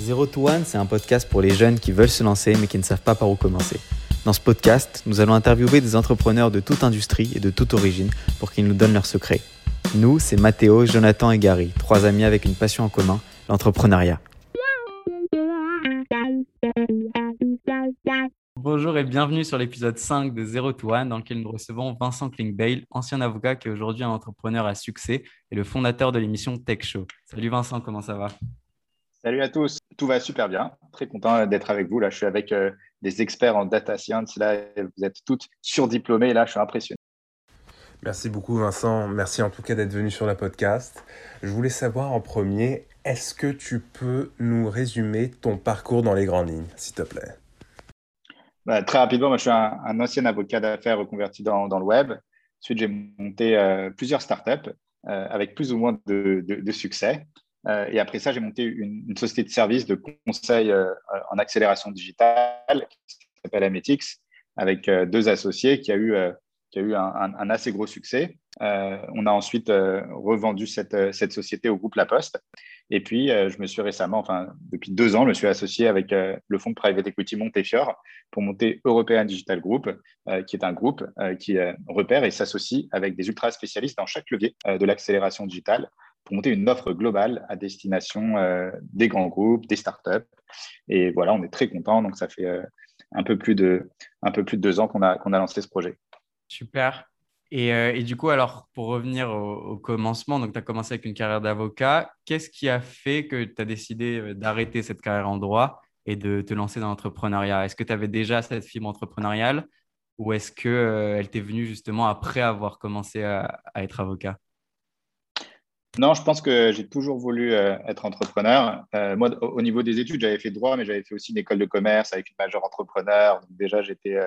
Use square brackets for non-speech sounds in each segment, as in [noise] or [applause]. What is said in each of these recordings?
Zero to One, c'est un podcast pour les jeunes qui veulent se lancer mais qui ne savent pas par où commencer. Dans ce podcast, nous allons interviewer des entrepreneurs de toute industrie et de toute origine pour qu'ils nous donnent leurs secrets. Nous, c'est Mathéo, Jonathan et Gary, trois amis avec une passion en commun, l'entrepreneuriat. Bonjour et bienvenue sur l'épisode 5 de Zero to One dans lequel nous recevons Vincent Klingbeil, ancien avocat qui est aujourd'hui un entrepreneur à succès et le fondateur de l'émission Tech Show. Salut Vincent, comment ça va? Salut à tous, tout va super bien. Très content d'être avec vous. Là, je suis avec euh, des experts en data science. Là, vous êtes toutes surdiplômées. Là, je suis impressionné. Merci beaucoup Vincent, merci en tout cas d'être venu sur la podcast. Je voulais savoir en premier, est-ce que tu peux nous résumer ton parcours dans les grandes lignes, s'il te plaît? Bah, Très rapidement, moi je suis un, ancien avocat d'affaires reconverti dans, dans, le web. Ensuite, j'ai monté euh, plusieurs startups euh, avec plus ou moins de, de, succès. Euh, et après ça, j'ai monté une, société de services de conseil en accélération digitale qui s'appelle Ametix avec deux associés qui a eu qui a eu un, assez gros succès. Euh, on a ensuite euh, revendu cette, euh, cette, société au groupe La Poste. Et puis, je me suis récemment, enfin, depuis deux ans, je me suis associé avec le fonds de private equity Montefiore pour monter European Digital Group, qui est un groupe qui repère et s'associe avec des ultra spécialistes dans chaque levier de l'accélération digitale pour monter une offre globale à destination des grands groupes, des startups. Et voilà, on est très content. Donc, ça fait un peu plus de, un peu plus de deux ans qu'on a, qu'on a lancé ce projet. Super. Euh, et, du coup, alors, pour revenir au, commencement, donc tu as commencé avec une carrière d'avocat. Qu'est-ce qui a fait que tu as décidé euh, d'arrêter cette carrière en droit et de te lancer dans l'entrepreneuriat? Est-ce que tu avais déjà cette fibre entrepreneuriale ou est-ce qu'elle euh, t'est venue justement après avoir commencé à, être avocat? Non, je pense que j'ai toujours voulu être entrepreneur. moi, au, niveau des études, j'avais fait droit, mais j'avais fait aussi une école de commerce avec une majeure entrepreneur. Donc déjà, j'étais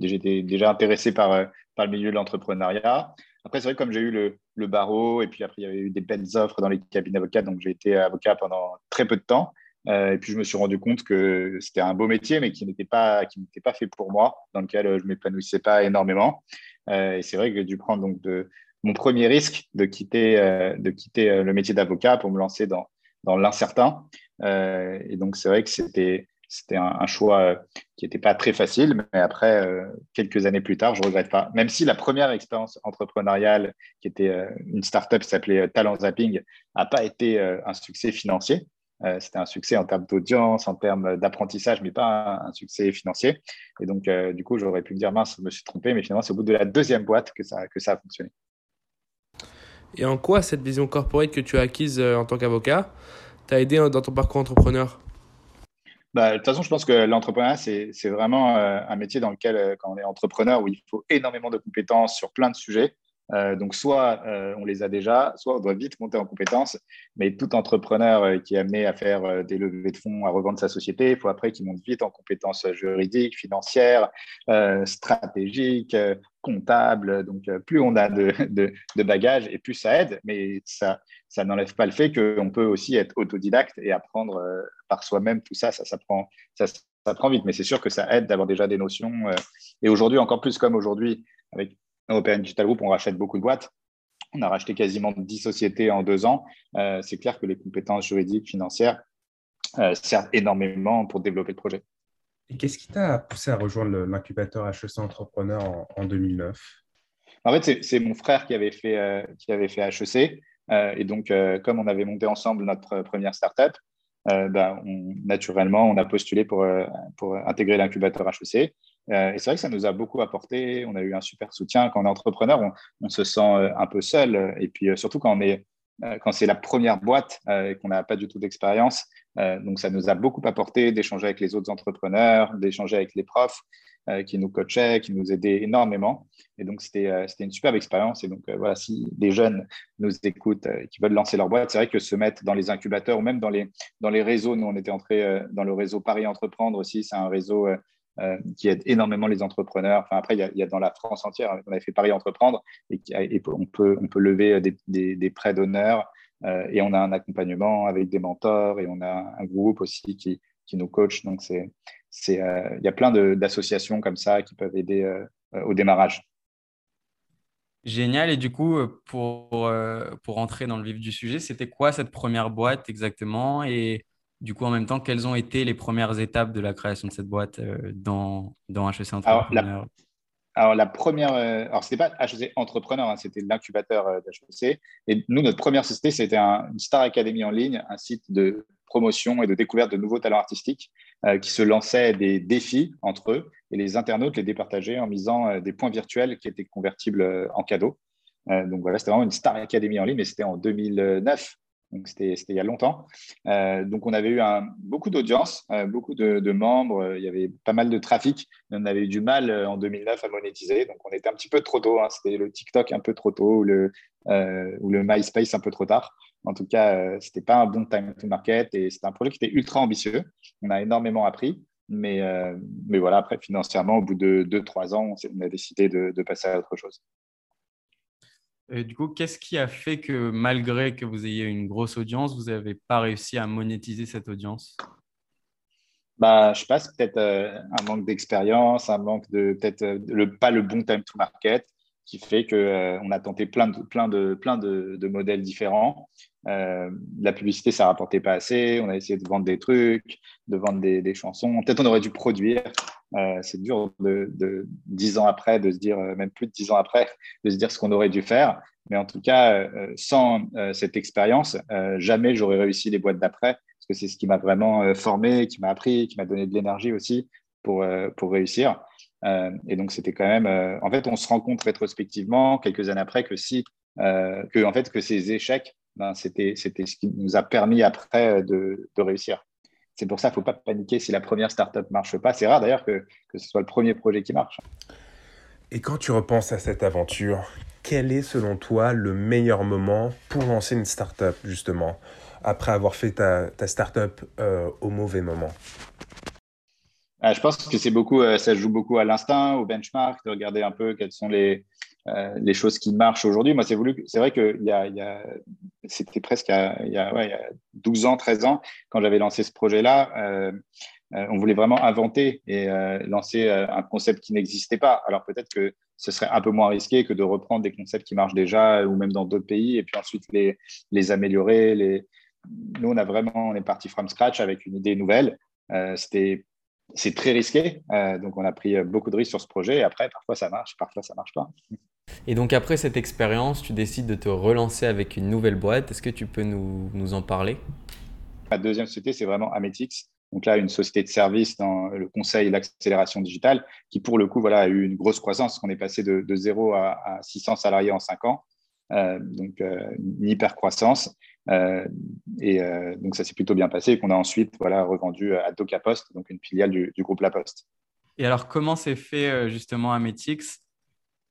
J'étais déjà intéressé par, euh, par le milieu de l'entrepreneuriat. Après, c'est vrai que comme j'ai eu le, barreau et puis après, il y avait eu des belles offres dans les cabinets d'avocats, donc j'ai été avocat pendant très peu de temps. Euh, et puis, je me suis rendu compte que c'était un beau métier, mais qui n'était pas, pas fait pour moi, dans lequel euh, je ne m'épanouissais pas énormément. et c'est vrai que j'ai dû prendre donc de, mon premier risque de quitter, de quitter le métier d'avocat pour me lancer dans, dans l'incertain. et donc, c'est vrai que c'était c'était un, choix euh, qui n'était pas très facile, mais après, euh, quelques années plus tard, je ne regrette pas. Même si la première expérience entrepreneuriale, qui était euh, une startup qui s'appelait Talent Zapping, n'a pas été un succès financier. c'était un succès en termes d'audience, en termes d'apprentissage, mais pas un, succès financier. Et donc, du coup, j'aurais pu me dire, mince, je me suis trompé, mais finalement, c'est au bout de la deuxième boîte que ça, que ça a fonctionné. Et en quoi cette vision corporate que tu as acquise en tant qu'avocat t'a aidé dans ton parcours entrepreneur? Bah, de toute façon, je pense que l'entrepreneuriat, c'est vraiment euh, un métier dans lequel, euh, quand on est entrepreneur, où il faut énormément de compétences sur plein de sujets. Euh, donc, soit on les a déjà, soit on doit vite monter en compétences. Mais tout entrepreneur qui est amené à faire des levées de fonds, à revendre sa société, il faut après qu'il monte vite en compétences juridiques, financières, stratégiques, comptables. Donc, plus on a de, bagages et plus ça aide. Mais ça, n'enlève pas le fait qu'on peut aussi être autodidacte et apprendre euh, par soi-même tout ça, ça, ça, prend, ça, vite. Mais c'est sûr que ça aide d'avoir déjà des notions. Euh, et aujourd'hui, encore plus comme aujourd'hui, avec European Digital Group, on rachète beaucoup de boîtes. On a racheté quasiment 10 sociétés en deux ans. Euh, c'est clair que les compétences juridiques, financières servent énormément pour développer le projet. Et qu'est-ce qui t'a poussé à rejoindre l'incubateur HEC Entrepreneur en, en 2009 En fait, c'est mon frère qui avait fait, qui avait fait HEC. Euh, et donc, euh, comme on avait monté ensemble notre première startup, euh, ben, naturellement, on a postulé pour, pour intégrer l'incubateur HEC. Et c'est vrai que ça nous a beaucoup apporté. On a eu un super soutien. Quand on est entrepreneur, on, se sent un peu seul. Et puis surtout quand on est quand c'est la première boîte et qu'on n'a pas du tout d'expérience. donc, ça nous a beaucoup apporté d'échanger avec les autres entrepreneurs, d'échanger avec les profs. Euh, qui nous coachait, qui nous aidait énormément. Et donc, c'était euh, une superbe expérience. Et donc, euh, voilà, si des jeunes nous écoutent et qui veulent lancer leur boîte, c'est vrai que se mettre dans les incubateurs ou même dans les, dans les réseaux, nous, on était entré dans le réseau Paris Entreprendre aussi, c'est un réseau qui aide énormément les entrepreneurs. Enfin, après, il y, a, dans la France entière, on avait fait Paris Entreprendre et, on, peut, on peut lever des, des, des prêts d'honneur et on a un accompagnement avec des mentors et on a un groupe aussi qui, qui nous coach. Donc, c'est euh, il y a plein d'associations comme ça qui peuvent aider euh, euh, au démarrage. Génial. Et du coup, pour, pour entrer dans le vif du sujet, c'était quoi cette première boîte exactement? Et du coup, en même temps, quelles ont été les premières étapes de la création de cette boîte dans, dans HEC Entrepreneur alors, la première, euh, alors c'était pas HEC Entrepreneur, hein, c'était l'incubateur euh, d'HEC. Et nous, notre première société, c'était une Star Academy en ligne, un site de promotion et de découverte de nouveaux talents artistiques euh, qui se lançait des défis entre eux et les internautes les départageaient en misant des points virtuels qui étaient convertibles en cadeaux. donc voilà, c'était vraiment une Star Academy en ligne, mais c'était en 2009. Donc, c'était il y a longtemps. Euh, donc, on avait eu beaucoup d'audience, euh, beaucoup de, membres. Euh, il y avait pas mal de trafic. On avait eu du mal en 2009 à monétiser. Donc, on était un petit peu trop tôt. Hein. C'était le TikTok un peu trop tôt ou le, ou le MySpace un peu trop tard. En tout cas, ce n'était pas un bon time to market et c'était un projet qui était ultra ambitieux. On a énormément appris. Mais, mais voilà, après, financièrement, au bout de 2-3 ans, on a décidé de passer à autre chose du coup, qu'est-ce qui a fait que malgré que vous ayez une grosse audience, vous n'avez pas réussi à monétiser cette audience? Bah, je passe peut-être euh, un manque d'expérience, un manque de peut-être euh, pas le bon time to market qui fait qu'on euh, a tenté plein de, plein de, plein de, modèles différents. la publicité, ça rapportait pas assez. On a essayé de vendre des trucs, de vendre des, des chansons. Peut-être on aurait dû produire. C'est dur de, dix ans après de se dire, même plus de dix ans après, de se dire ce qu'on aurait dû faire. Mais en tout cas, sans cette expérience, jamais j'aurais réussi les boîtes d'après parce que c'est ce qui m'a vraiment euh, formé, qui m'a appris, qui m'a donné de l'énergie aussi pour, euh, pour réussir. Euh, et donc, c'était quand même. en fait, on se rend compte rétrospectivement, quelques années après, que si, que, en fait, que ces échecs, ben, c'était, c'était ce qui nous a permis après de, de réussir. C'est pour ça qu'il ne faut pas paniquer si la première startup ne marche pas. C'est rare d'ailleurs que, que ce soit le premier projet qui marche. Et quand tu repenses à cette aventure, quel est selon toi le meilleur moment pour lancer une startup, justement après avoir fait ta, ta startup euh, au mauvais moment? Ah, Je pense que c'est beaucoup, euh, ça joue beaucoup à l'instinct, au benchmark, de regarder un peu quelles sont les, euh, les choses qui marchent aujourd'hui. Moi, c'est c'est vrai que il y a, c'était presque il y a, ouais, il y a 12 ans, 13 ans, quand j'avais lancé ce projet-là, euh, euh, on voulait vraiment inventer et lancer un concept qui n'existait pas. Alors peut-être que ce serait un peu moins risqué que de reprendre des concepts qui marchent déjà ou même dans d'autres pays et puis ensuite les, améliorer, nous, on a vraiment, on est parti from scratch avec une idée nouvelle. C'était, c'est très risqué, donc on a pris beaucoup de risques sur ce projet. Et après, parfois ça marche, parfois ça marche pas. Et donc après cette expérience, tu décides de te relancer avec une nouvelle boîte. Est-ce que tu peux nous, nous en parler? La deuxième société, c'est vraiment Ametix. Donc là, une société de service dans le conseil et l'accélération digitale, qui pour le coup voilà, a eu une grosse croissance. On est passé de, de 0 à, à 600 salariés en 5 ans. Euh, donc une hyper croissance. Euh, et euh, donc, ça s'est plutôt bien passé et qu'on a ensuite voilà, revendu à DocaPost, donc une filiale du, groupe La Poste. Et alors, comment s'est fait euh, justement Ametix?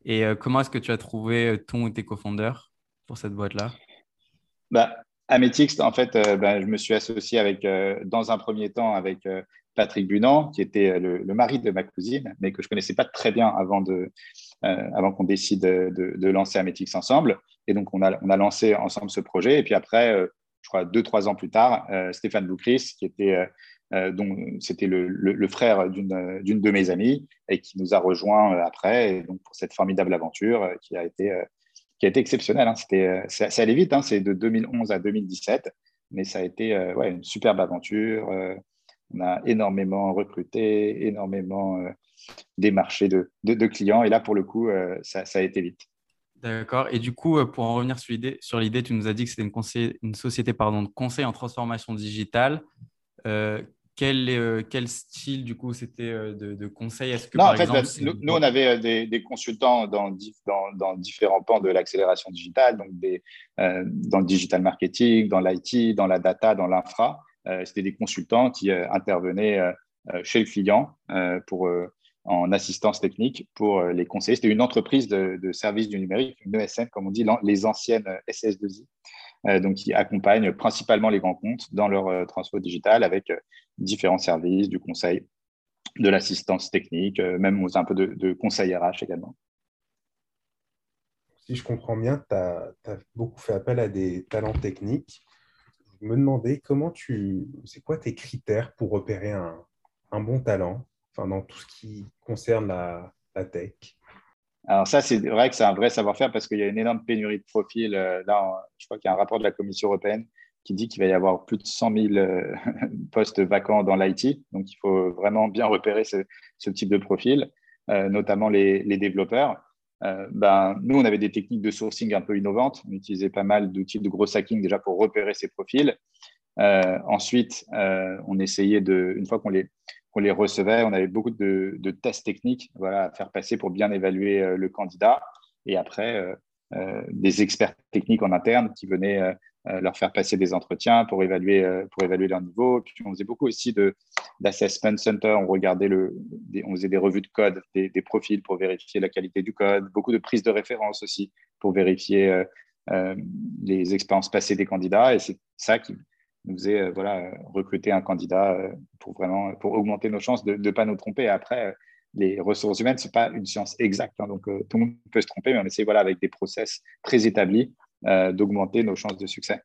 Et comment est-ce que tu as trouvé ton ou tes cofondeurs pour cette boîte-là? Bah, Ametix, en fait, bah, je me suis associé avec, dans un premier temps avec Patrick Bunand, qui était le, mari de ma cousine, mais que je ne connaissais pas très bien avant, de, avant qu'on décide de, lancer Ametix ensemble. Et donc, on a, on a lancé ensemble ce projet. Et puis après, euh, je crois deux, trois ans plus tard, euh, Stéphane Boucris, qui était, euh, dont c'était le, le, frère d'une de mes amies et qui nous a rejoints après. Et donc, pour cette formidable aventure qui a été, qui a été exceptionnelle. Hein. C'était, ça allait vite, hein. c'est de 2011 à 2017, mais ça a été ouais, une superbe aventure. on a énormément recruté, énormément démarché de, de, clients. Et là, pour le coup, ça, ça a été vite. D'accord. Et du coup, euh, pour en revenir sur l'idée, tu nous as dit que c'était une, une, société pardon, de conseil en transformation digitale. Euh, quel, euh, quel, style, du coup, c'était de, conseil? Est-ce que, Non, en fait, nous, on avait des, consultants dans, dans, dans, différents pans de l'accélération digitale, donc des, dans le digital marketing, dans l'IT, dans la data, dans l'infra. c'était des consultants qui intervenaient chez le client pour en assistance technique pour euh, les conseiller. C'était une entreprise de, de services du numérique, une ESN, comme on dit, les anciennes SS2I, euh, donc qui accompagnent principalement les grands comptes dans leur euh, transfert digital avec différents services, du conseil, de l'assistance technique, même un peu de, conseil RH également. Si je comprends bien, tu as, beaucoup fait appel à des talents techniques. Je me demandais comment tu. C'est quoi tes critères pour repérer un, bon talent enfin, dans tout ce qui concerne la, tech? Alors ça, c'est vrai que c'est un vrai savoir-faire parce qu'il y a une énorme pénurie de profils. Euh, là, je crois qu'il y a un rapport de la Commission européenne qui dit qu'il va y avoir plus de 100 000 [laughs] postes vacants dans l'IT. Donc, il faut vraiment bien repérer ce, type de profil, notamment les, développeurs. ben, nous, on avait des techniques de sourcing un peu innovantes. On utilisait pas mal d'outils de gros hacking déjà pour repérer ces profils. ensuite, on essayait de, une fois qu'on les, qu'on les recevait, on avait beaucoup de, tests techniques à faire passer pour bien évaluer euh, le candidat. Et après, euh, euh, des experts techniques en interne qui venaient leur faire passer des entretiens pour évaluer, pour évaluer leur niveau. Puis on faisait beaucoup aussi d'assessment center. On regardait le, on faisait des revues de code, des, des, profils pour vérifier la qualité du code, beaucoup de prises de référence aussi pour vérifier les expériences passées des candidats. Et c'est ça qui, nous faisait euh, voilà, recruter un candidat euh, pour vraiment pour augmenter nos chances de ne pas nous tromper. Après, euh, les ressources humaines, ce n'est pas une science exacte. Hein, donc, tout le monde peut se tromper, mais on essaie voilà, avec des process très établis d'augmenter nos chances de succès.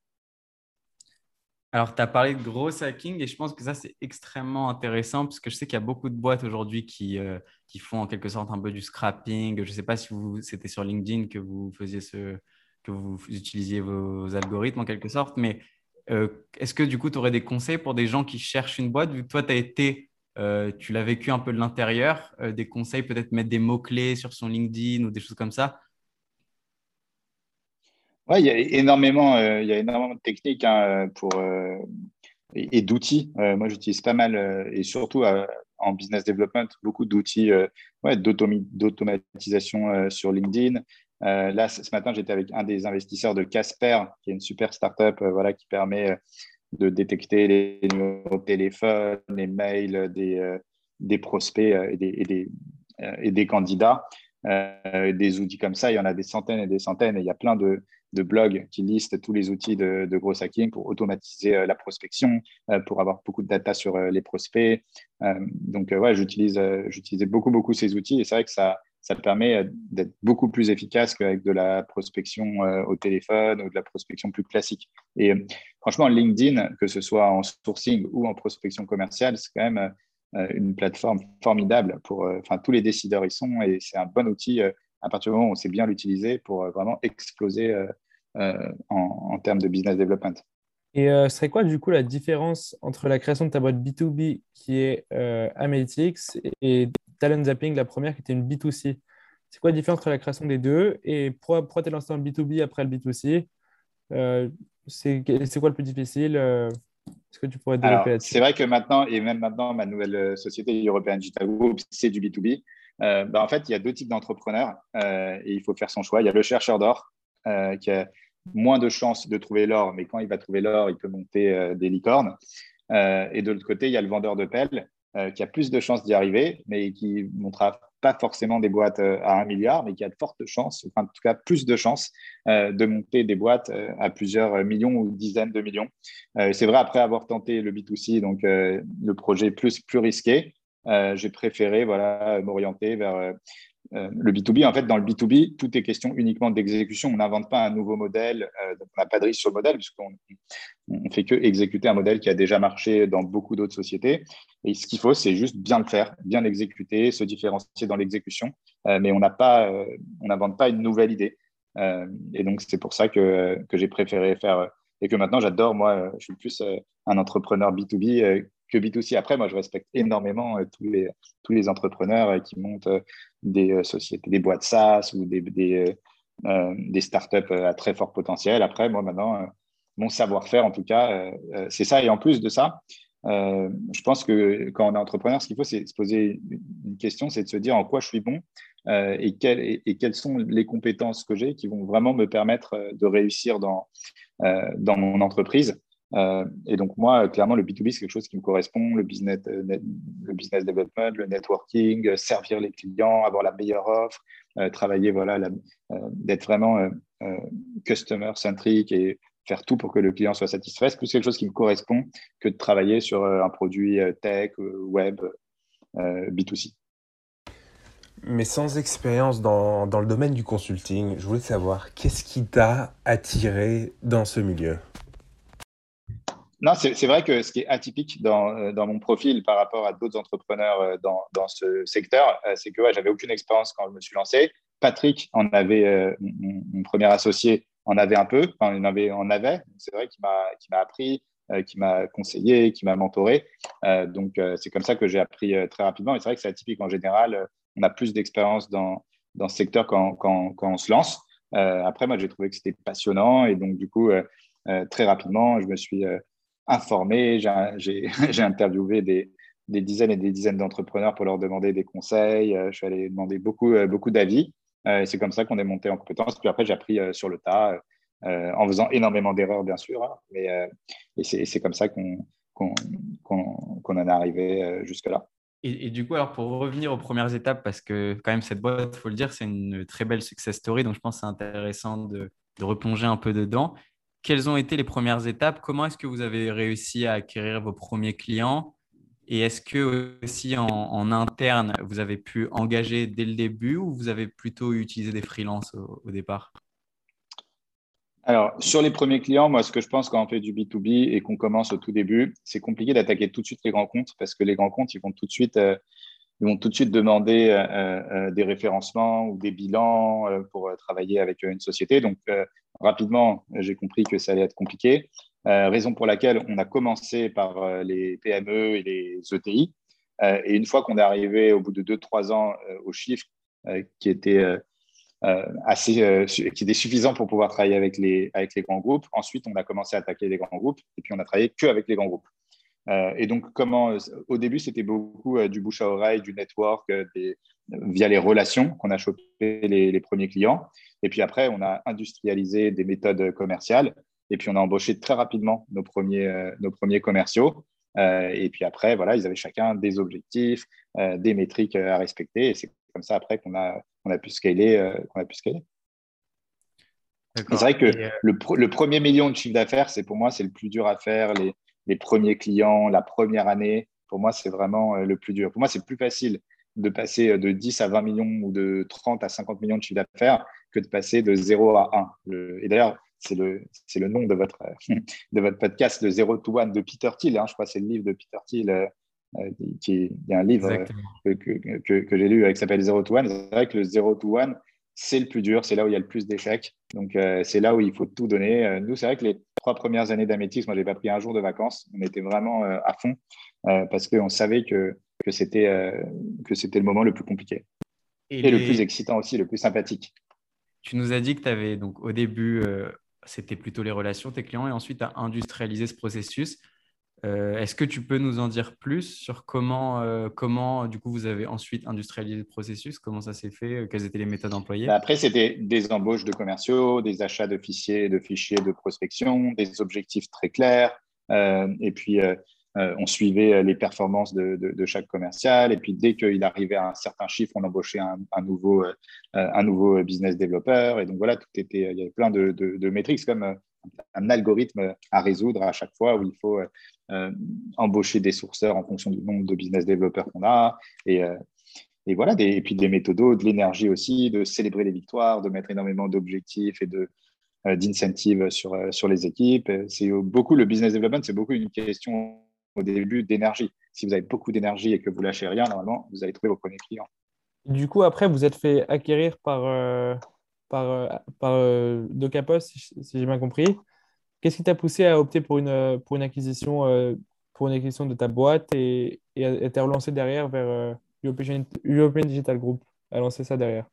Alors, tu as parlé de gros hacking et je pense que ça, c'est extrêmement intéressant parce que je sais qu'il y a beaucoup de boîtes aujourd'hui qui, qui font en quelque sorte un peu du scrapping. Je ne sais pas si c'était sur LinkedIn que vous faisiez ce, que vous utilisiez vos algorithmes en quelque sorte, mais euh, est-ce que du coup, tu aurais des conseils pour des gens qui cherchent une boîte? Vu que toi, tu as été, euh, tu l'as vécu un peu de l'intérieur, euh, des conseils, peut-être mettre des mots-clés sur son LinkedIn ou des choses comme ça? Oui, il y a énormément, il y a énormément de techniques hein, pour, et, d'outils. moi, j'utilise pas mal, et surtout en business development, beaucoup d'outils ouais, d'automatisation sur LinkedIn. Euh, là, ce matin, j'étais avec un des investisseurs de Casper, qui est une super startup euh, voilà, qui permet euh, de détecter les numéros de téléphone, les mails des, des prospects et des, et des, et des candidats. des outils comme ça, il y en a des centaines et des centaines. Il y a plein de, de blogs qui listent tous les outils de, de gros hacking pour automatiser la prospection, pour avoir beaucoup de data sur les prospects. donc, ouais, j'utilise, j'utilisais beaucoup, beaucoup ces outils et c'est vrai que ça, ça permet euh, d'être beaucoup plus efficace qu'avec de la prospection euh, au téléphone ou de la prospection plus classique. Et euh, franchement, LinkedIn, que ce soit en sourcing ou en prospection commerciale, c'est quand même une plateforme formidable pour, enfin, tous les décideurs y sont et c'est un bon outil à partir du moment où on sait bien l'utiliser pour vraiment exploser en, termes de business development. Et ce serait quoi du coup la différence entre la création de ta boîte B2B qui est Analytics et Talent Zapping, la première qui était une B2C. C'est quoi la différence entre la création des deux et pourquoi, pourquoi tu es lancé en B2B après le B2C euh, C'est quoi le plus difficile euh, Est-ce que tu pourrais développer là-dessus C'est vrai que maintenant, et même maintenant, ma nouvelle euh, société European Digital Group, c'est du B2B. Bah, en fait, il y a deux types d'entrepreneurs et il faut faire son choix. Il y a le chercheur d'or qui a moins de chances de trouver l'or, mais quand il va trouver l'or, il peut monter des licornes. et de l'autre côté, il y a le vendeur de pelles euh, qui a plus de chances d'y arriver, mais qui ne montrera pas forcément des boîtes euh, à un milliard, mais qui a de fortes chances, enfin, en tout cas plus de chances euh, de monter des boîtes à plusieurs millions ou dizaines de millions. c'est vrai, après avoir tenté le B2C, donc le projet plus, plus risqué, j'ai préféré voilà, m'orienter vers euh, le B2B, en fait, dans le B2B, tout est question uniquement d'exécution. On n'invente pas un nouveau modèle, euh, on n'a pas de risque sur le modèle, puisqu'on ne fait que exécuter un modèle qui a déjà marché dans beaucoup d'autres sociétés. Et ce qu'il faut, c'est juste bien le faire, bien l'exécuter, se différencier dans l'exécution. Euh, mais on n'invente pas une nouvelle idée. et donc, c'est pour ça que, que j'ai préféré faire et que maintenant j'adore. Moi, je suis plus un entrepreneur B2B que B2C. Après, moi, je respecte énormément tous, les, tous les entrepreneurs qui montent des euh, sociétés, des boîtes SaaS ou des, des, euh, des startups à très fort potentiel. Après, moi, maintenant, euh, mon savoir-faire, en tout cas, c'est ça. Et en plus de ça, je pense que quand on est entrepreneur, ce qu'il faut, c'est se poser une question, c'est de se dire en quoi je suis bon et, et, quelles sont les compétences que j'ai qui vont vraiment me permettre de réussir dans, dans mon entreprise. Euh, et donc, moi, clairement, le B2B, c'est quelque chose qui me correspond, le business, euh, le business development, le networking, euh, servir les clients, avoir la meilleure offre, travailler, voilà, d'être vraiment customer-centric et faire tout pour que le client soit satisfait. C'est plus quelque chose qui me correspond que de travailler sur un produit tech, web, B2C. Mais sans expérience dans, dans le domaine du consulting, je voulais savoir, qu'est-ce qui t'a attiré dans ce milieu? Non, c'est vrai que ce qui est atypique dans, euh, mon profil par rapport à d'autres entrepreneurs euh, dans, ce secteur, euh, c'est que ouais, j'avais aucune expérience quand je me suis lancé. Patrick en avait, mon, premier associé, en avait un peu, il en avait, avait. C'est vrai qu'il m'a appris, qui m'a conseillé, qui m'a mentoré. donc, c'est comme ça que j'ai appris très rapidement. Et c'est vrai que c'est atypique en général. on a plus d'expérience dans, ce secteur quand on se lance. après, moi, j'ai trouvé que c'était passionnant. Et donc, du coup, très rapidement, je me suis informé. J'ai [laughs] interviewé des, dizaines et des dizaines d'entrepreneurs pour leur demander des conseils. Euh, je suis allé demander beaucoup, euh, beaucoup d'avis. Euh, c'est comme ça qu'on est monté en compétence. Puis après, j'ai appris sur le tas, en faisant énormément d'erreurs, bien sûr. Hein. mais, et c'est comme ça qu'on en est arrivé jusque-là. Et, du coup, alors pour revenir aux premières étapes, parce que quand même cette boîte, il faut le dire, c'est une très belle success story, donc je pense que c'est intéressant de, replonger un peu dedans. Quelles ont été les premières étapes? Comment est-ce que vous avez réussi à acquérir vos premiers clients? Et est-ce que aussi en, interne, vous avez pu engager dès le début ou vous avez plutôt utilisé des freelances au, départ? Alors, sur les premiers clients, moi, ce que je pense quand on fait du B2B et qu'on commence au tout début, c'est compliqué d'attaquer tout de suite les grands comptes parce que les grands comptes, ils vont tout de suite, euh, ils vont tout de suite demander euh, euh, des référencements ou des bilans pour travailler avec une société. Donc, rapidement, j'ai compris que ça allait être compliqué. Euh, raison pour laquelle on a commencé par euh, les PME et les ETI. Euh, et une fois qu'on est arrivé au bout de 2-3 ans au chiffre qui était assez, qui était suffisant pour pouvoir travailler avec les, avec les grands groupes. Ensuite, on a commencé à attaquer les grands groupes et puis on a travaillé que avec les grands groupes. Et donc, comment, au début, c'était beaucoup du bouche à oreille, du network, via les relations qu'on a chopé les, les, premiers clients. Et puis après, on a industrialisé des méthodes commerciales et puis, on a embauché très rapidement nos premiers, euh, nos premiers commerciaux. Euh, et puis après, voilà, ils avaient chacun des objectifs, euh, des métriques à respecter. Et c'est comme ça après qu'on a, on a pu scaler. qu'on a pu scaler. C'est vrai que le, le, premier million de chiffre d'affaires, c'est pour moi, c'est le plus dur à faire. Les, les, premiers clients, la première année, pour moi, c'est vraiment le plus dur. Pour moi, c'est plus facile de passer de 10 à 20 millions ou de 30 à 50 millions de chiffre d'affaires que de passer de 0 à 1. et d'ailleurs, c'est le, c'est le nom de votre, [laughs] de votre podcast, le Zero to One de Peter Thiel. Hein. je crois que c'est le livre de Peter Thiel. Euh, euh, qui, il y a un livre euh, que, que, que, j'ai lu qui s'appelle Zero to One. C'est vrai que le Zero to One, c'est le plus dur, c'est là où il y a le plus d'échecs. Donc, c'est là où il faut tout donner. Nous, c'est vrai que les trois premières années d'Amétix, moi, je n'ai pas pris un jour de vacances. On était vraiment à fond parce qu'on savait que, que, c'était, que c'était le moment le plus compliqué. Et, le plus excitant aussi, le plus sympathique. Tu nous as dit que tu avais donc au début c'était plutôt les relations, tes clients, et ensuite à industrialiser ce processus. Euh, est-ce que tu peux nous en dire plus sur comment, euh, comment, du coup, vous avez ensuite industrialisé le processus? Comment ça s'est fait? Euh, Quelles étaient les méthodes employées? Bah, Après, c'était des embauches de commerciaux, des achats de fichiers, de fichiers de prospection, des objectifs très clairs, et puis on suivait les performances de, chaque commercial. Et puis, dès qu'il arrivait à un certain chiffre, on embauchait un, nouveau, un nouveau business développeur. Et donc, voilà, tout était, il y avait plein de, de métriques, comme un algorithme à résoudre à chaque fois où il faut embaucher des sourceurs en fonction du nombre de business développeurs qu'on a. Et, et voilà, et puis des méthodos, de l'énergie aussi, de célébrer les victoires, de mettre énormément d'objectifs et de d'incentives sur, sur les équipes. C'est beaucoup le business development, c'est beaucoup une question au début d'énergie. Si vous avez beaucoup d'énergie et que vous lâchez rien, normalement, vous allez trouver vos premiers clients. Du coup, après, vous êtes fait acquérir par, euh, par, euh, par euh, si, j'ai bien compris. Qu'est-ce qui t'a poussé à opter pour une, pour une, acquisition, pour une acquisition de ta boîte et, et à te relancer derrière vers European, Digital Group, à lancer ça derrière?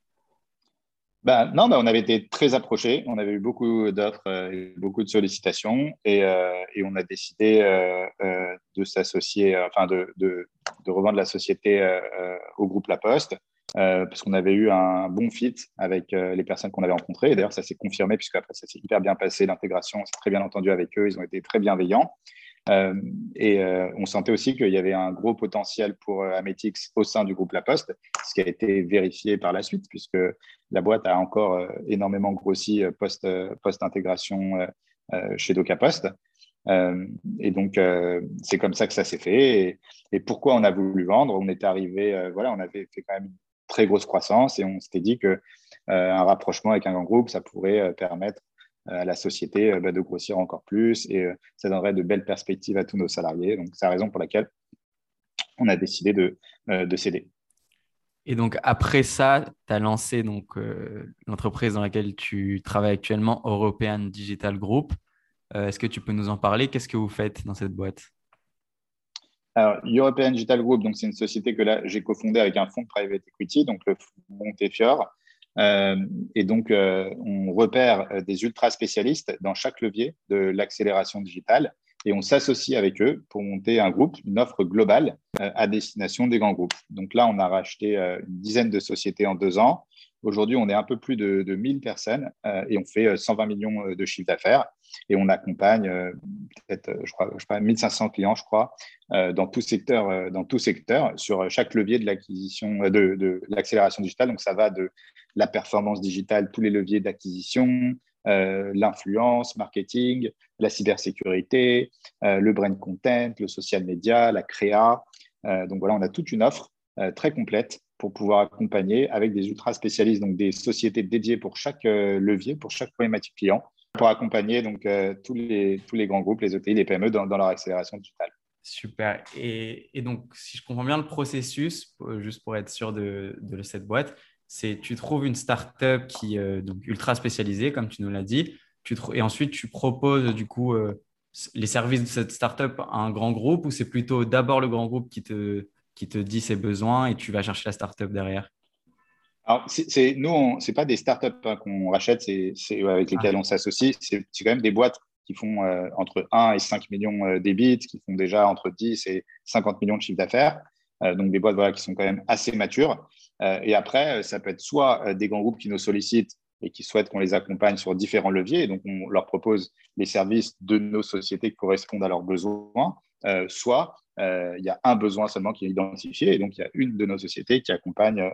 Ben, non, ben, on avait été très approchés. On avait eu beaucoup d'offres euh, et beaucoup de sollicitations et, euh, et on a décidé euh, euh de s'associer, enfin de, de, revendre la société euh, au groupe La Poste parce qu'on avait eu un bon fit avec les personnes qu'on avait rencontrées. Et d'ailleurs, ça s'est confirmé puisque après, ça s'est hyper bien passé. L'intégration, c'est très bien entendu avec eux. Ils ont été très bienveillants. Euh, et euh, on sentait aussi qu'il y avait un gros potentiel pour euh, Ametix au sein du groupe La Poste, ce qui a été vérifié par la suite, puisque la boîte a encore énormément grossi post-intégration chez DocaPost. et donc, c'est comme ça que ça s'est fait. Et, pourquoi on a voulu vendre? On était arrivé, voilà, on avait fait quand même une très grosse croissance et on s'était dit que un rapprochement avec un grand groupe, ça pourrait permettre euh, à la société euh, bah, de grossir encore plus et euh, ça donnerait de belles perspectives à tous nos salariés. Donc, c'est la raison pour laquelle on a décidé de, de céder. Et donc, après ça, tu as lancé donc, l'entreprise dans laquelle tu travailles actuellement, European Digital Group. Est-ce que tu peux nous en parler? Qu'est-ce que vous faites dans cette boîte? Alors, European Digital Group, donc c'est une société que là j'ai cofondée avec un fonds de private equity, donc le Montefiore. Euh, et donc, euh, on repère euh, des ultra spécialistes dans chaque levier de l'accélération digitale et on s'associe avec eux pour monter un groupe, une offre globale à destination des grands groupes. Donc là, on a racheté une dizaine de sociétés en deux ans. Aujourd'hui, on est un peu plus de, de 1000 personnes et on fait 120 millions de chiffre d'affaires et on accompagne peut-être, je crois, je crois, 1500 clients, je crois, dans tout secteur, dans tout secteur, sur chaque levier de l'acquisition, de l'accélération digitale. Donc, ça va de la performance digitale, tous les leviers d'acquisition, euh, l'influence, marketing, la cybersécurité, euh, le brand content, le social media, la créa. Euh, donc voilà, on a toute une offre très complète pour pouvoir accompagner avec des ultra spécialistes, donc des sociétés dédiées pour chaque levier, pour chaque problématique client, pour accompagner donc tous les tous les grands groupes, les ETI, les PME dans, leur accélération digitale. Super. Et, donc, si je comprends bien le processus, juste pour être sûr de, de cette boîte, c'est tu trouves une startup qui est euh, donc ultra spécialisée, comme tu nous l'as dit, tu et ensuite tu proposes du coup euh, les services de cette startup à un grand groupe ou c'est plutôt d'abord le grand groupe qui te, qui te dit ses besoins et tu vas chercher la startup derrière? Alors, c'est, nous, ce n'est pas des startups hein, qu'on rachète, c'est, avec lesquelles ah. on s'associe. C'est, quand même des boîtes qui font euh, entre 1 et 5 millions euh, d'ébits, qui font déjà entre 10 et 50 millions de chiffre d'affaires. donc, des boîtes voilà, qui sont quand même assez matures. Euh, et après, euh, ça peut être soit euh, des grands groupes qui nous sollicitent et qui souhaitent qu'on les accompagne sur différents leviers. Et donc, on leur propose les services de nos sociétés qui correspondent à leurs besoins. soit il y a un besoin seulement qui est identifié. Et donc, il y a une de nos sociétés qui accompagne,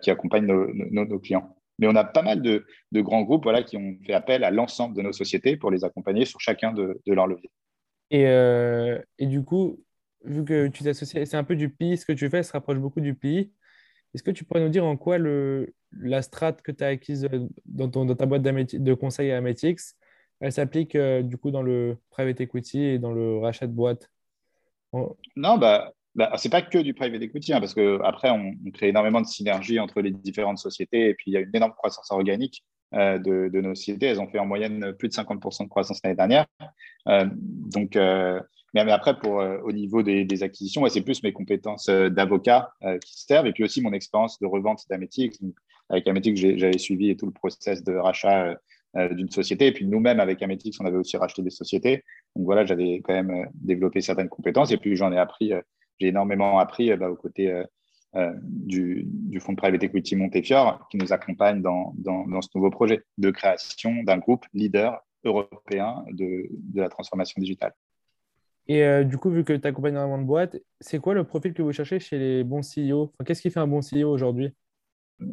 qui accompagne nos, clients. Mais on a pas mal de, grands groupes voilà, qui ont fait appel à l'ensemble de nos sociétés pour les accompagner sur chacun de, leurs leviers. Et, et, du coup, vu que tu t'associes, c'est un peu du PI, ce que tu fais se rapproche beaucoup du PI. Est-ce que tu pourrais nous dire en quoi le, la strate que tu as acquise euh, dans, dans ta boîte de conseil à Ametix, elle s'applique euh, du coup dans le private equity et dans le rachat de boîte? Non, bah, bah c'est pas que du private equity, hein, parce qu'après, on, on, crée énormément de synergies entre les différentes sociétés et puis il y a une énorme croissance organique de, de, nos sociétés. Elles ont fait en moyenne plus de 50% de croissance l'année dernière. donc, mais, après, pour, euh, au niveau des, acquisitions, c'est plus mes compétences euh, d'avocat euh, qui servent et puis aussi mon expérience de revente d'Ametix. Avec Ametix, j'avais suivi tout le process de rachat d'une société. Et puis nous-mêmes, avec Ametix, on avait aussi racheté des sociétés. Donc voilà, j'avais quand même développé certaines compétences. Et puis j'en ai appris, j'ai énormément appris bah, aux côtés du, du, fonds de private equity Montefiore qui nous accompagne dans, dans, ce nouveau projet de création d'un groupe leader européen de, de la transformation digitale. Et euh, du coup, vu que tu accompagnes énormément de boîtes, c'est quoi le profil que vous cherchez chez les bons CEO Qu'est-ce qui fait un bon CEO aujourd'hui?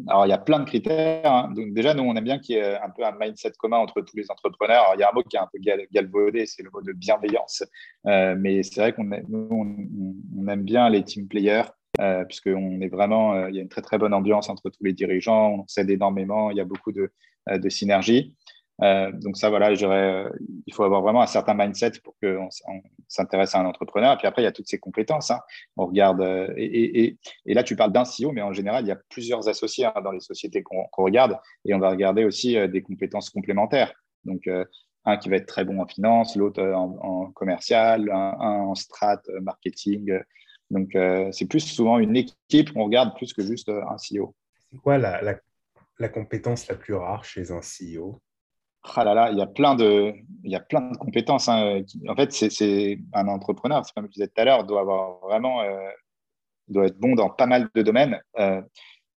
Alors, il y a plein de critères. Hein. Donc, déjà, nous, on aime bien qu'il y ait un peu un mindset commun entre tous les entrepreneurs. il y a un mot qui est un peu galvaudé, c'est le mot de bienveillance. Euh, mais c'est vrai qu'on on, aime bien les team players, euh, puisqu'on est vraiment, euh, il y a une très, très bonne ambiance entre tous les dirigeants. On s'aide énormément. Il y a beaucoup de, de synergie. Euh, donc ça, voilà, euh, il faut avoir vraiment un certain mindset pour qu'on on, s'intéresse à un entrepreneur. Et puis après, il y a toutes ses compétences. Hein. On regarde, euh, et, là, tu parles d'un CEO, mais en général, il y a plusieurs associés hein, dans les sociétés qu'on regarde. Et on va regarder aussi des compétences complémentaires. Donc, un qui va être très bon en finance, l'autre en, commercial, un, en strat, marketing. Donc, c'est plus souvent une équipe qu'on regarde plus que juste un CEO. C'est quoi la, la, la compétence la plus rare chez un CEO ah là là, il y a plein de, il y a plein de compétences. Hein, en fait, c'est un entrepreneur, c'est comme je disais tout à l'heure, doit avoir vraiment, euh, doit être bon dans pas mal de domaines. Euh,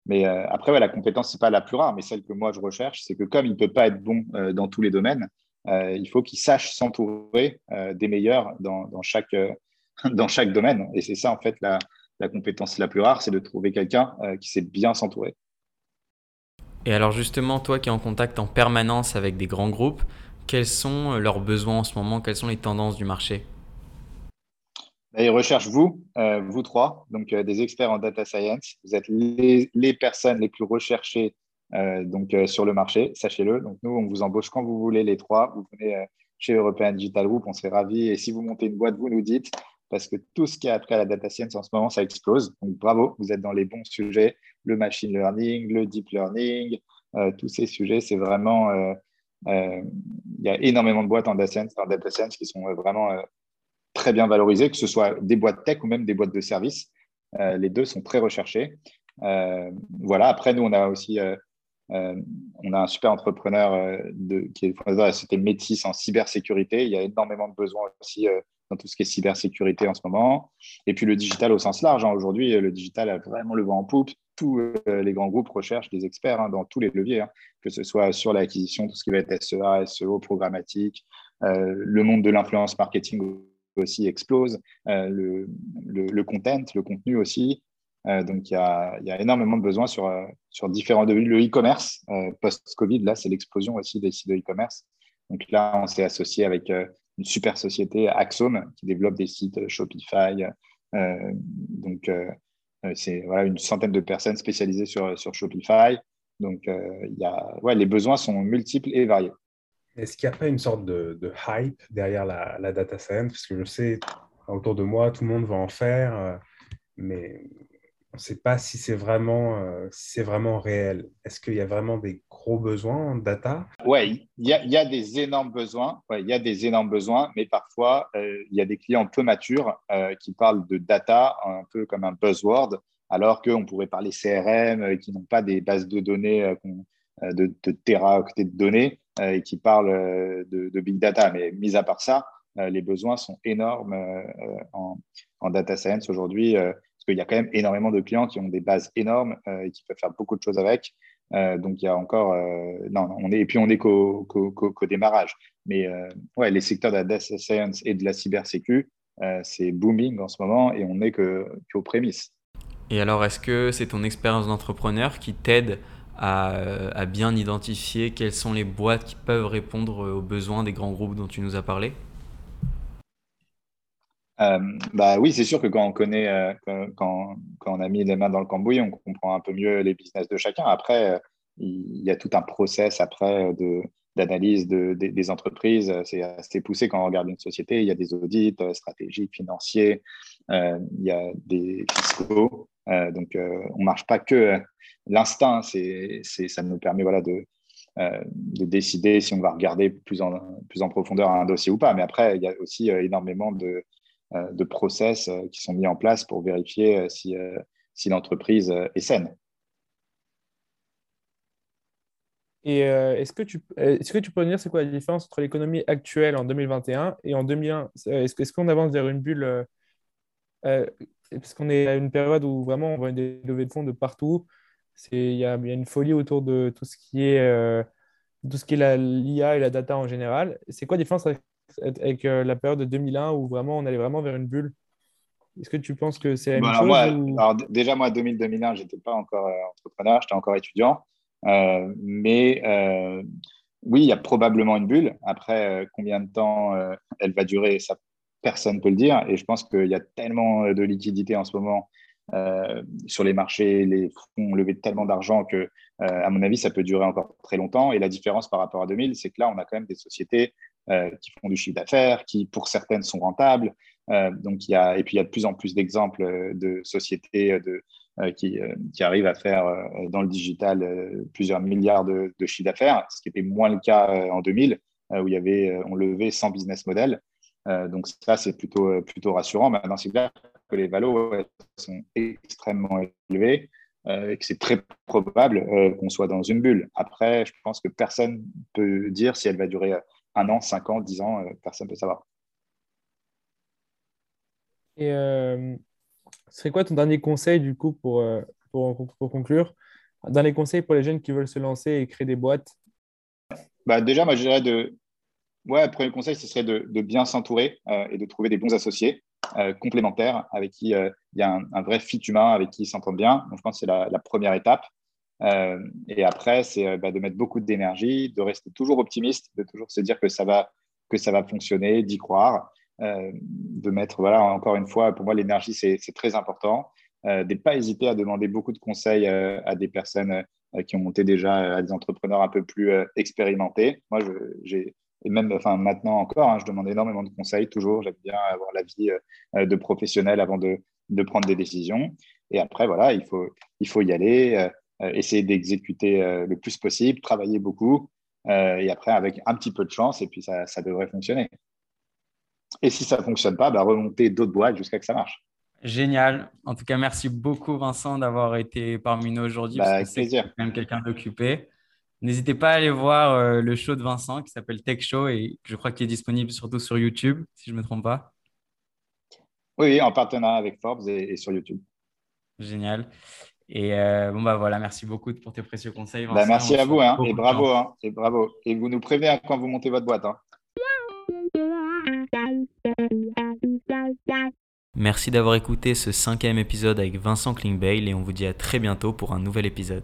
mais euh, après, ouais, la compétence, c'est pas la plus rare, mais celle que moi je recherche, c'est que comme il ne peut pas être bon dans tous les domaines, il faut qu'il sache s'entourer des meilleurs dans, dans, chaque, [laughs] dans chaque domaine. Et c'est ça, en fait, la, la compétence la plus rare, c'est de trouver quelqu'un qui sait bien s'entourer. Et alors justement, toi qui es en contact en permanence avec des grands groupes, quels sont euh, leurs besoins en ce moment? Quelles sont les tendances du marché? Bah, Ils recherchent vous, euh, vous trois, donc euh, des experts en data science. Vous êtes les, personnes les plus recherchées donc, sur le marché, sachez-le. Donc nous, on vous embauche quand vous voulez les trois. Vous venez chez European Digital Group, on serait ravis. Et si vous montez une boîte, vous nous dites. Parce que tout ce qui est après la data science en ce moment, ça explose. Donc bravo, vous êtes dans les bons sujets, le machine learning, le deep learning, tous ces sujets, c'est vraiment... il y a énormément de boîtes en data science, qui sont vraiment très bien valorisées, que ce soit des boîtes tech ou même des boîtes de services. les deux sont très recherchés. voilà, après, nous, on a aussi euh, on a un super entrepreneur euh, qui est fondateur de la société Métis en cybersécurité. Il y a énormément de besoins aussi euh, dans tout ce qui est cybersécurité en ce moment. Et puis le digital au sens large. Hein. Aujourd'hui, le digital a vraiment le vent en poupe. Tous les grands groupes recherchent des experts hein, dans tous les leviers, hein. que ce soit sur l'acquisition, tout ce qui va être SEA, SEO, programmatique. le monde de l'influence marketing aussi explose. le, le, content, le contenu aussi. Euh, donc, il y, a, énormément de besoins sur, euh, sur différents domaines. Le e-commerce, euh, post-Covid, là, c'est l'explosion aussi des sites de e-commerce. Donc là, on s'est associé avec une super société, Axome, qui développe des sites Shopify. donc, c'est voilà, une centaine de personnes spécialisées sur, sur Shopify. Donc, y a, ouais, les besoins sont multiples et variés. Est-ce qu'il n'y a pas une sorte de, hype derrière la, la, data science? Parce que je sais, autour de moi, tout le monde va en faire, mais on ne sait pas si c'est vraiment, euh, c'est vraiment réel. Est-ce qu'il y a vraiment des gros besoins en data? Oui, il y a, des énormes besoins. il y a des énormes besoins, mais parfois, euh, il y a des clients peu matures euh, qui parlent de data un peu comme un buzzword, alors qu'on pourrait parler CRM, qui n'ont pas des bases de données de, de téraoctets de données et qui parlent de, big data. Mais mis à part ça, les besoins sont énormes en, data science aujourd'hui qu'il y a quand même énormément de clients qui ont des bases énormes euh, et qui peuvent faire beaucoup de choses avec. Euh, donc, il y a encore. Euh, non, on est, et puis, on est qu'au démarrage. Mais ouais, les secteurs de la data science et de la cybersécu, c'est booming en ce moment et on n'est qu'aux prémices. Et alors, est-ce que c'est ton expérience d'entrepreneur qui t'aide à, à, bien identifier quelles sont les boîtes qui peuvent répondre aux besoins des grands groupes dont tu nous as parlé? Euh, bah oui, c'est sûr que quand on connaît, euh, quand, on a mis les mains dans le cambouis, on comprend un peu mieux les business de chacun. Après, euh, il y a tout un process après de d'analyse de, des entreprises. C'est assez poussé quand on regarde une société. Il y a des audits stratégiques, financiers, il y a des fiscaux. donc, on ne marche pas que l'instinct. C'est, ça nous permet voilà, de, de décider si on va regarder plus en, plus en profondeur un dossier ou pas. Mais après, il y a aussi énormément de, euh, de process euh, qui sont mis en place pour vérifier euh, si, si l'entreprise est saine. Et est-ce que, tu, est-ce que tu peux dire c'est quoi la différence entre l'économie actuelle en 2021 et en 2001 Est-ce, qu'on avance vers une bulle Parce qu'on est à une période où vraiment on voit des levées de fonds de partout. Il y, a, une folie autour de tout ce qui est, tout ce qui est l'IA et la data en général. C'est quoi la différence avec euh, la période de 2001 où vraiment on allait vraiment vers une bulle Est-ce que tu penses que c'est la même chose alors, Déjà, moi, 2000-2001, je n'étais pas encore euh, entrepreneur, j'étais encore étudiant. Euh, mais oui, il y a probablement une bulle. Après, combien de temps elle va durer, ça, personne ne peut le dire. Et je pense qu'il y a tellement de liquidités en ce moment sur les marchés, les fonds levé tellement d'argent que, à mon avis, ça peut durer encore très longtemps. Et la différence par rapport à 2000, c'est que là, on a quand même des sociétés euh, qui font du chiffre d'affaires, qui pour certaines sont rentables. Euh, donc il y a, et puis il y a de plus en plus d'exemples euh, de sociétés qui, arrivent à faire dans le digital plusieurs milliards de, de chiffre d'affaires, ce qui était moins le cas en 2000, où il y avait, on levait 100 business models. donc ça, c'est plutôt, plutôt rassurant. Maintenant, c'est clair que les valos sont extrêmement élevés et que c'est très probable qu'on soit dans une bulle. Après, je pense que personne peut dire si elle va durer un an, cinq ans, dix ans, euh, personne ne peut savoir. Et euh, ce serait quoi ton dernier conseil du coup pour, euh, pour, pour, conclure? Dernier conseil pour les jeunes qui veulent se lancer et créer des boîtes? Bah Déjà, moi je dirais de. Ouais, le premier conseil, ce serait de, bien s'entourer et de trouver des bons associés complémentaires avec qui il y a un, vrai fit humain, avec qui ils s'entendent bien. Donc, je pense que c'est la, première étape. Euh, et après, c'est euh, bah, de mettre beaucoup d'énergie, de rester toujours optimiste, de toujours se dire que ça va, que ça va fonctionner, d'y croire, euh, de mettre, voilà, encore une fois, pour moi, l'énergie, c'est très important. de ne pas hésiter à demander beaucoup de conseils à des personnes qui ont monté déjà à des entrepreneurs un peu plus expérimentés. Moi, j'ai et même enfin, maintenant encore, hein, je demande énormément de conseils, toujours. J'aime bien avoir l'avis de professionnels avant de, de, prendre des décisions. Et après, voilà, il faut, il faut y aller, essayer d'exécuter le plus possible, travailler beaucoup. et après, avec un petit peu de chance, et puis ça, ça devrait fonctionner. Et si ça ne fonctionne pas, bah, remonter d'autres boîtes jusqu'à que ça marche. Génial. En tout cas, merci beaucoup, Vincent, d'avoir été parmi nous aujourd'hui. Bah, avec plaisir. même quelqu'un d'occupé. N'hésitez pas à aller voir euh, le show de Vincent qui s'appelle Tech Show et je crois qu'il est disponible surtout sur YouTube, si je ne me trompe pas. Oui, en partenariat avec Forbes et, sur YouTube. Génial. Et euh, bon, bah voilà, merci beaucoup pour tes précieux conseils. Bah, merci à vous hein, et bravo. Hein, et bravo. Et vous nous prévenez quand vous montez votre boîte. Hein. Merci d'avoir écouté ce cinquième épisode avec Vincent Klingbeil et on vous dit à très bientôt pour un nouvel épisode.